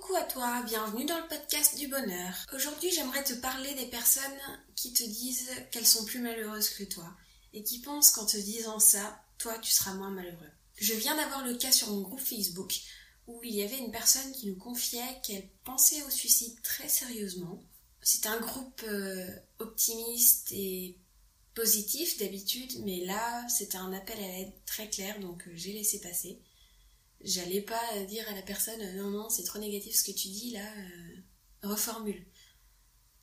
Coucou à toi, bienvenue dans le podcast du bonheur. Aujourd'hui j'aimerais te parler des personnes qui te disent qu'elles sont plus malheureuses que toi et qui pensent qu'en te disant ça, toi tu seras moins malheureux. Je viens d'avoir le cas sur mon groupe Facebook où il y avait une personne qui nous confiait qu'elle pensait au suicide très sérieusement. C'est un groupe euh, optimiste et positif d'habitude, mais là c'était un appel à l'aide très clair donc euh, j'ai laissé passer. J'allais pas dire à la personne euh, non non c'est trop négatif ce que tu dis là, reformule.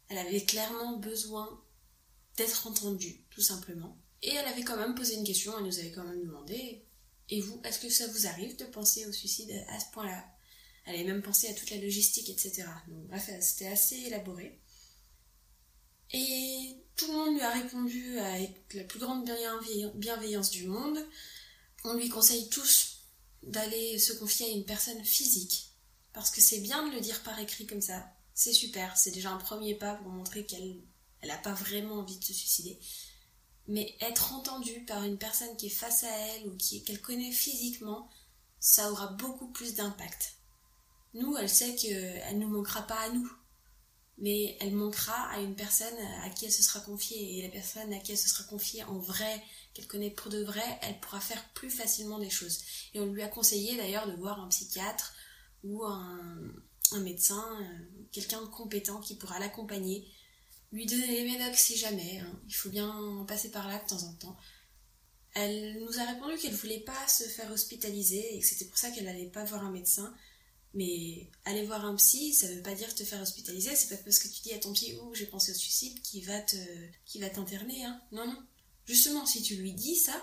Elle avait clairement besoin d'être entendue tout simplement. Et elle avait quand même posé une question, elle nous avait quand même demandé Et vous, est-ce que ça vous arrive de penser au suicide à ce point-là? Elle avait même pensé à toute la logistique, etc. Donc bref, c'était assez élaboré. Et tout le monde lui a répondu avec la plus grande bienveillance du monde. On lui conseille tous d'aller se confier à une personne physique. Parce que c'est bien de le dire par écrit comme ça. C'est super, c'est déjà un premier pas pour montrer qu'elle n'a pas vraiment envie de se suicider mais être entendue par une personne qui est face à elle ou qui qu'elle connaît physiquement, ça aura beaucoup plus d'impact. Nous, elle sait qu'elle ne nous manquera pas à nous, mais elle manquera à une personne à qui elle se sera confiée. Et la personne à qui elle se sera confiée en vrai, qu'elle connaît pour de vrai, elle pourra faire plus facilement des choses. Et on lui a conseillé d'ailleurs de voir un psychiatre ou un, médecin, euh, quelqu'un de compétent qui pourra l'accompagner lui donner les médocs si jamais, hein. il faut bien passer par là de temps en temps. Elle nous a répondu qu'elle voulait pas se faire hospitaliser et que c'était pour ça qu'elle n'allait pas voir un médecin. Mais aller voir un psy, ça veut pas dire te faire hospitaliser, c'est pas parce que tu dis à ton psy oh j'ai pensé au suicide qui va te va t'interner hein. Non non. Justement si tu lui dis ça,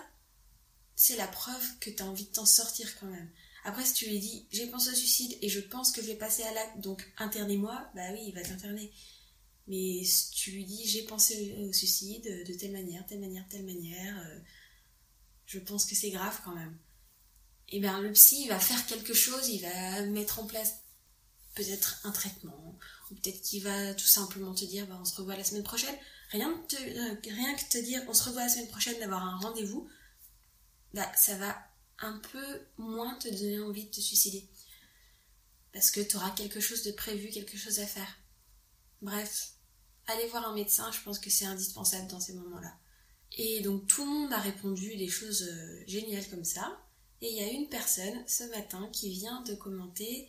c'est la preuve que tu as envie de t'en sortir quand même. Après si tu lui dis j'ai pensé au suicide et je pense que je vais passer à l'acte donc internez-moi, bah oui, il va t'interner. Mais si tu lui dis j'ai pensé au suicide de telle manière, telle manière, telle manière, euh, je pense que c'est grave quand même. Et eh bien le psy va faire quelque chose, il va mettre en place peut-être un traitement, ou peut-être qu'il va tout simplement te dire bah, on se revoit la semaine prochaine. Rien, euh, rien que te dire on se revoit la semaine prochaine, d'avoir un rendez-vous, bah, ça va un peu moins te donner envie de te suicider. Parce que tu auras quelque chose de prévu, quelque chose à faire. Bref, aller voir un médecin, je pense que c'est indispensable dans ces moments-là. Et donc tout le monde a répondu des choses euh, géniales comme ça. Et il y a une personne ce matin qui vient de commenter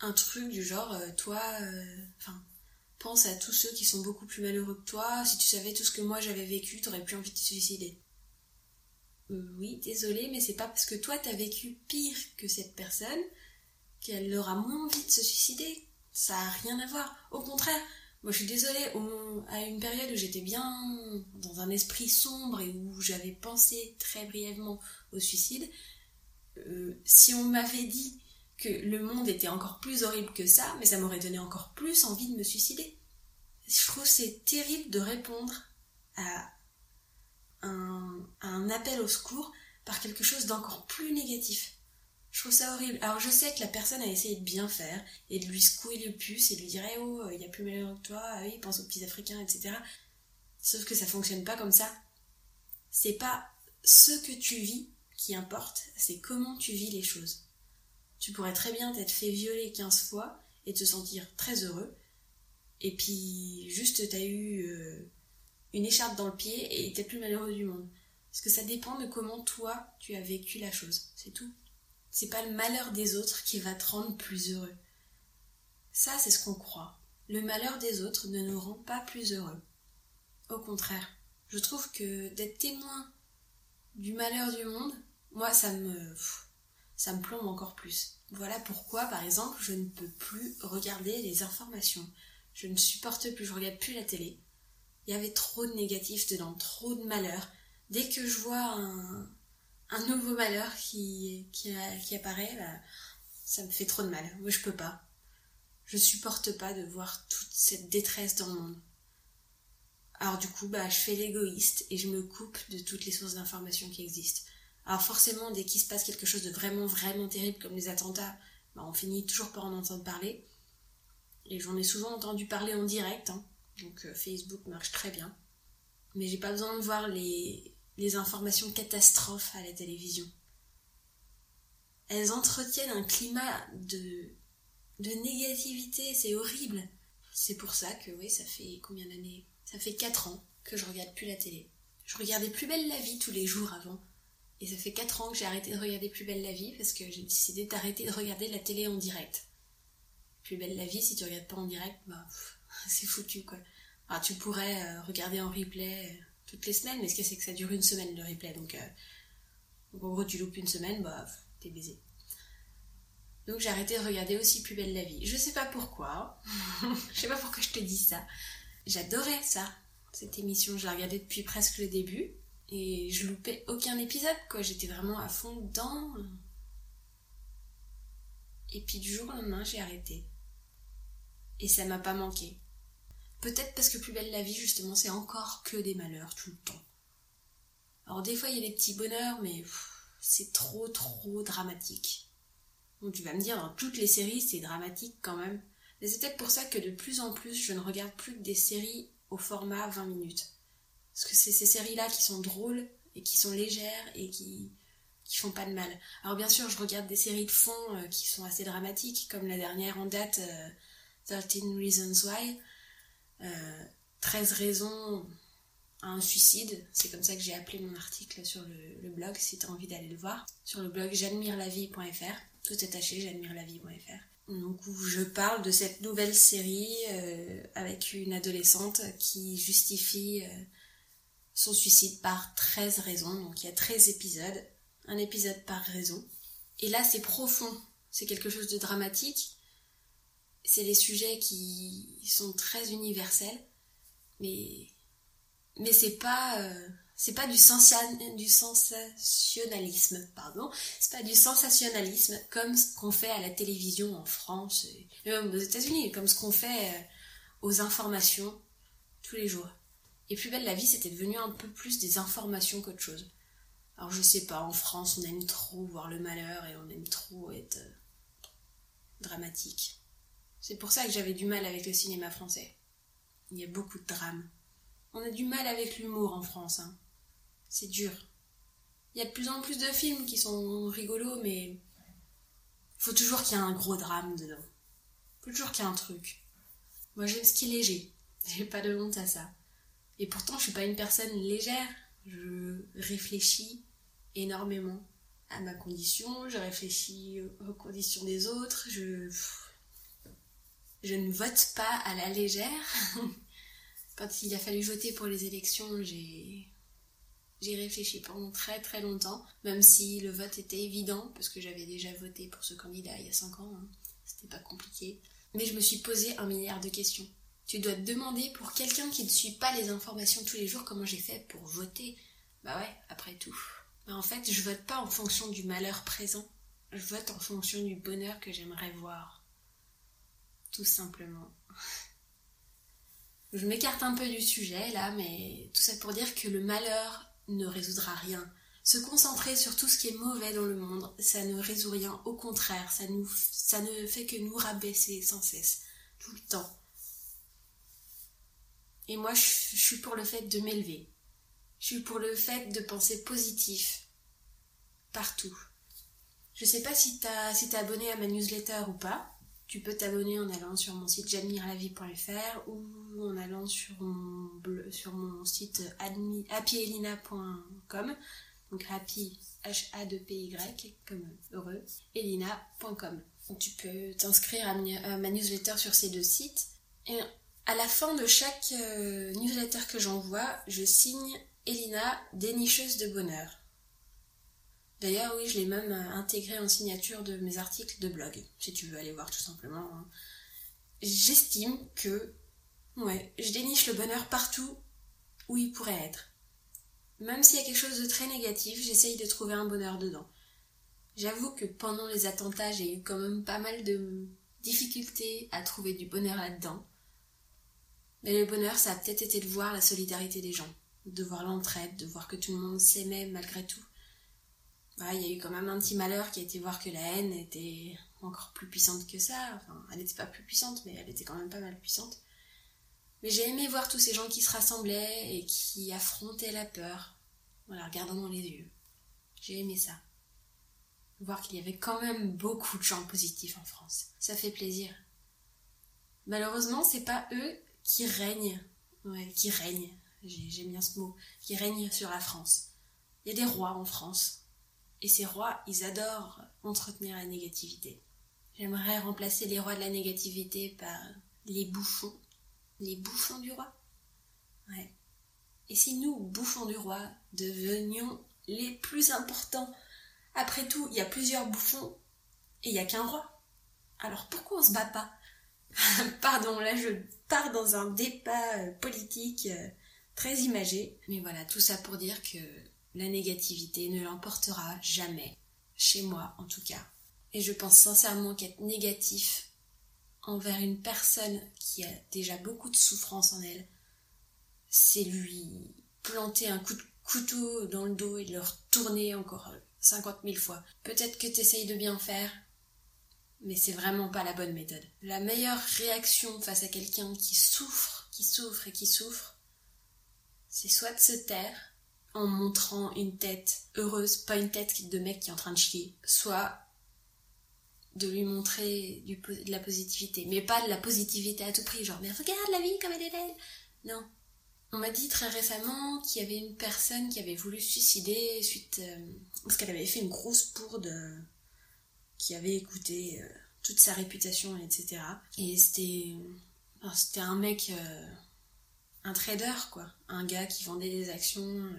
un truc du genre euh, toi, euh, enfin, pense à tous ceux qui sont beaucoup plus malheureux que toi. Si tu savais tout ce que moi j'avais vécu, t'aurais plus envie de te suicider. oui, désolé, mais c'est pas parce que toi t'as vécu pire que cette personne qu'elle aura moins envie de se suicider. Ça a rien à voir. Au contraire, moi, je suis désolée, à une période où j'étais bien dans un esprit sombre et où j'avais pensé très brièvement au suicide, euh, si on m'avait dit que le monde était encore plus horrible que ça, mais ça m'aurait donné encore plus envie de me suicider. Je trouve c'est terrible de répondre à un, appel au secours par quelque chose d'encore plus négatif. Je trouve ça horrible. Alors je sais que la personne a essayé de bien faire et de lui secouer le puce et de lui dire oh il y a plus malheureux que toi, ah oui pense aux petits africains etc. Sauf que ça fonctionne pas comme ça. C'est pas ce que tu vis qui importe, c'est comment tu vis les choses. Tu pourrais très bien t'être fait violer 15 fois et te sentir très heureux. Et puis juste t'as eu euh, une écharpe dans le pied et t'es plus malheureux du monde. Parce que ça dépend de comment toi tu as vécu la chose. C'est tout. C'est pas le malheur des autres qui va te rendre plus heureux. Ça, c'est ce qu'on croit. Le malheur des autres ne nous rend pas plus heureux. Au contraire, je trouve que d'être témoin du malheur du monde, moi, ça me, ça me plombe encore plus. Voilà pourquoi, par exemple, je ne peux plus regarder les informations. Je ne supporte plus, je regarde plus la télé. Il y avait trop de négatifs dedans, trop de malheurs. Dès que je vois un, nouveau malheur qui, qui, apparaît, bah, ça me fait trop de mal. Moi, je peux pas. Je supporte pas de voir toute cette détresse dans le monde. Alors du coup, bah, je fais l'égoïste et je me coupe de toutes les sources d'informations qui existent. Alors forcément, dès qu'il se passe quelque chose de vraiment, vraiment terrible comme les attentats, bah, on finit toujours par en entendre parler. Et j'en ai souvent entendu parler en direct, hein. donc euh, Facebook marche très bien. Mais j'ai pas besoin de voir les, informations catastrophes à la télévision. Elles entretiennent un climat de de négativité, c'est horrible. C'est pour ça que, oui, ça fait combien d'années? Ça fait 4 ans que je regarde plus la télé. Je regardais Plus belle la vie tous les jours avant. Et ça fait 4 ans que j'ai arrêté de regarder Plus belle la vie parce que j'ai décidé d'arrêter de regarder la télé en direct. Plus belle la vie, si tu regardes pas en direct, bah, c'est foutu quoi. Tu pourrais euh, regarder en replay euh, toutes les semaines, mais ce que c'est que ça dure une semaine le replay, donc, euh, en gros tu loupes une semaine, bah t'es baisé. Donc j'ai arrêté de regarder aussi Plus belle la vie. Je sais pas pourquoi. je sais pas pourquoi je te dis ça. J'adorais ça, cette émission. Je la regardais depuis presque le début. Et je loupais aucun épisode, quoi. J'étais vraiment à fond dedans. Et puis du jour au lendemain, j'ai arrêté. Et ça m'a pas manqué. Peut-être parce que Plus belle la vie, justement, c'est encore que des malheurs tout le temps. Alors des fois, il y a des petits bonheurs, mais c'est trop, trop dramatique. Donc tu vas me dire, dans toutes les séries, c'est dramatique quand même. Mais c'est peut-être pour ça que de plus en plus, je ne regarde plus que des séries au format 20 minutes. Parce que c'est ces séries-là qui sont drôles et qui sont légères et qui, qui font pas de mal. Alors bien sûr, je regarde des séries de fond euh, qui sont assez dramatiques, comme la dernière en date, 13 euh, Reasons Why. 13 euh, raisons à un suicide. C'est comme ça que j'ai appelé mon article sur le, blog, si tu as envie d'aller le voir. Sur le blog j'admirelavie.fr tout attaché, j'admire la vie.fr. Donc où je parle de cette nouvelle série euh, avec une adolescente qui justifie euh, son suicide par 13 raisons. Donc il y a 13 épisodes, un épisode par raison. Et là c'est profond, c'est quelque chose de dramatique. C'est des sujets qui sont très universels, mais mais c'est pas euh, c'est pas du, du sensationnalisme, pardon, c'est pas du sensationnalisme comme ce qu'on fait à la télévision en France et même aux États-Unis, comme ce qu'on fait euh, aux informations tous les jours. Et plus belle la vie, c'était devenu un peu plus des informations qu'autre chose. Alors je sais pas, en France, on aime trop voir le malheur et on aime trop être euh, dramatique. C'est pour ça que j'avais du mal avec le cinéma français. Il y a beaucoup de drames. On a du mal avec l'humour en France. Hein c'est dur. Il y a de plus en plus de films qui sont rigolos, mais faut toujours qu'il y ait un gros drame dedans. Faut toujours qu'il y ait un truc. Moi, j'aime ce qui est léger. J'ai pas de honte à ça. Et pourtant, je suis pas une personne légère. Je réfléchis énormément à ma condition, je réfléchis aux conditions des autres, je. Je ne vote pas à la légère. Quand il a fallu voter pour les élections, j'ai J'y réfléchi pendant très très longtemps, même si le vote était évident, parce que j'avais déjà voté pour ce candidat il y a 5 ans, hein. c'était pas compliqué. Mais je me suis posé un milliard de questions. Tu dois te demander pour quelqu'un qui ne suit pas les informations tous les jours comment j'ai fait pour voter. Bah ouais, après tout. Mais en fait, je vote pas en fonction du malheur présent, je vote en fonction du bonheur que j'aimerais voir. Tout simplement. Je m'écarte un peu du sujet là, mais tout ça pour dire que le malheur ne résoudra rien. Se concentrer sur tout ce qui est mauvais dans le monde, ça ne résout rien. Au contraire, ça, ça ne fait que nous rabaisser sans cesse, tout le temps. Et moi, je, suis pour le fait de m'élever. Je suis pour le fait de penser positif. Partout. Je sais pas si t'as si abonné à ma newsletter ou pas. Tu peux t'abonner en allant sur mon site j'admirelavie.fr ou en allant sur mon, sur mon site happyelina.com. Donc happy, H-A-2-P-Y, comme heureux, elina.com. tu peux t'inscrire à, ma newsletter sur ces deux sites. Et à la fin de chaque euh, newsletter que j'envoie, je signe Elina, dénicheuse de bonheur. D'ailleurs, oui, je l'ai même euh, intégré en signature de mes articles de blog, si tu veux aller voir tout simplement. Hein. J'estime que, ouais, je déniche le bonheur partout où il pourrait être. Même s'il y a quelque chose de très négatif, j'essaye de trouver un bonheur dedans. J'avoue que pendant les attentats, j'ai eu quand même pas mal de difficultés à trouver du bonheur là-dedans. Mais le bonheur, ça a peut-être été de voir la solidarité des gens, de voir l'entraide, de voir que tout le monde s'aimait malgré tout il y a eu quand même un petit malheur qui a été voir que la haine était encore plus puissante que ça. Enfin, elle n'était pas plus puissante, mais elle était quand même pas mal puissante. Mais j'ai aimé voir tous ces gens qui se rassemblaient et qui affrontaient la peur en la regardant dans les yeux. J'ai aimé ça. voir qu'il y avait quand même beaucoup de gens positifs en France. Ça fait plaisir. Malheureusement, c'est pas eux qui règnent, ouais, qui règnent, j'aime bien ce mot, qui règnent sur la France. Il y a des rois en France. Et ces rois, ils adorent entretenir la négativité. J'aimerais remplacer les rois de la négativité par les bouffons. Les bouffons du roi. Ouais. Et si nous, bouffons du roi, devenions les plus importants Après tout, il y a plusieurs bouffons et il n'y a qu'un roi. Alors pourquoi on se bat pas? Pardon, là je pars dans un débat euh, politique euh, très imagé. Mais voilà, tout ça pour dire que la négativité ne l'emportera jamais. Chez moi, en tout cas. Et je pense sincèrement qu'être négatif envers une personne qui a déjà beaucoup de souffrance en elle, c'est lui planter un coup de couteau dans le dos et le retourner encore 50 000 fois. Peut-être que tu essayes de bien faire, mais c'est vraiment pas la bonne méthode. La meilleure réaction face à quelqu'un qui souffre, qui souffre et qui souffre, c'est soit de se taire en montrant une tête heureuse, pas une tête de mec qui est en train de chier, soit de lui montrer de la positivité, mais pas de la positivité à tout prix, genre mais regarde la vie comme elle est belle. Non. On m'a dit très récemment qu'il y avait une personne qui avait voulu se suicider suite euh, parce qu'elle avait fait une grosse pourde euh, qui avait écouté euh, toute sa réputation, etc. Et c'était c'était un mec, euh, un trader, quoi. Un gars qui vendait des actions.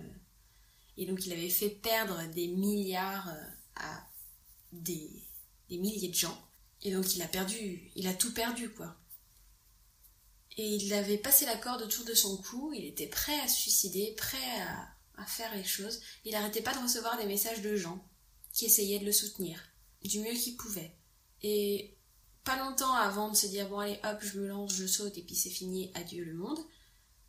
et donc il avait fait perdre des milliards à des, des milliers de gens. Et donc il a perdu, il a tout perdu, quoi. Et il avait passé la corde autour de son cou, il était prêt à se suicider, prêt à, à faire les choses. Il n'arrêtait pas de recevoir des messages de gens qui essayaient de le soutenir du mieux qu'ils pouvaient. Et pas longtemps avant de se dire bon allez hop je me lance, je saute et puis c'est fini, adieu le monde.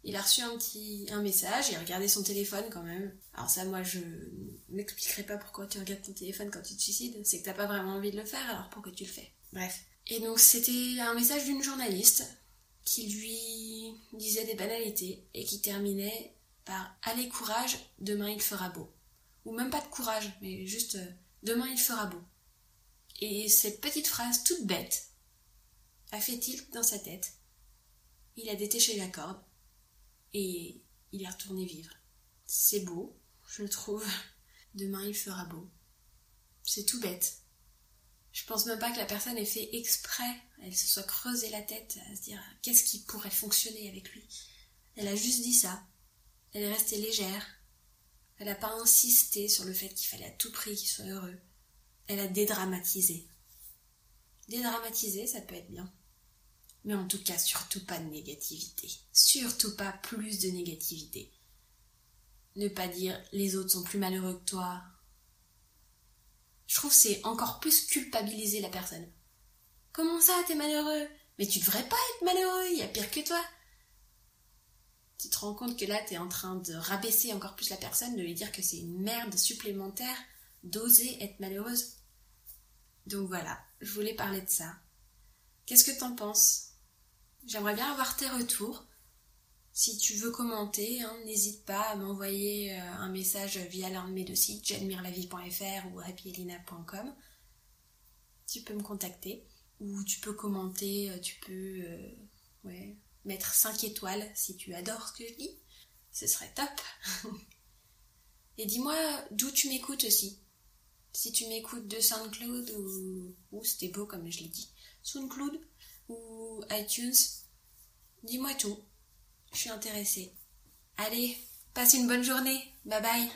Il a reçu un petit un message, il a regardé son téléphone quand même. Alors ça moi je m'expliquerai pas pourquoi tu regardes ton téléphone quand tu te suicides, c'est que t'as pas vraiment envie de le faire alors pourquoi tu le fais? Bref. Et donc c'était un message d'une journaliste qui lui disait des banalités et qui terminait par Allez courage, demain il fera beau. Ou même pas de courage, mais juste euh, Demain il fera beau. Et cette petite phrase toute bête a fait tilt dans sa tête. Il a détaché la corde et il est retourné vivre. C'est beau, je le trouve. Demain il fera beau. C'est tout bête. Je pense même pas que la personne ait fait exprès, elle se soit creusé la tête à se dire qu'est-ce qui pourrait fonctionner avec lui. Elle a juste dit ça. Elle est restée légère. Elle n'a pas insisté sur le fait qu'il fallait à tout prix qu'il soit heureux. Elle a dédramatisé. Dédramatiser, ça peut être bien. Mais en tout cas, surtout pas de négativité. Surtout pas plus de négativité. Ne pas dire les autres sont plus malheureux que toi. Je trouve c'est encore plus culpabiliser la personne. Comment ça, t'es malheureux? Mais tu devrais pas être malheureux, il y a pire que toi tu te rends compte que là, tu es en train de rabaisser encore plus la personne, de lui dire que c'est une merde supplémentaire d'oser être malheureuse. Donc voilà, je voulais parler de ça. Qu'est-ce que t'en penses? J'aimerais bien avoir tes retours. Si tu veux commenter, hein, n'hésite pas à m'envoyer euh, un message via l'un de mes deux sites, j'admirelavie.fr ou happyelina.com. Tu peux me contacter ou tu peux commenter, euh, tu peux euh, mettre 5 étoiles si tu adores ce que je dis. Ce serait top. Et dis-moi d'où tu m'écoutes aussi. Si tu m'écoutes de SoundCloud ou, ou c'était beau comme je l'ai dit, SoundCloud ou iTunes, dis-moi tout. Je suis intéressée. Allez, passe une bonne journée. Bye bye.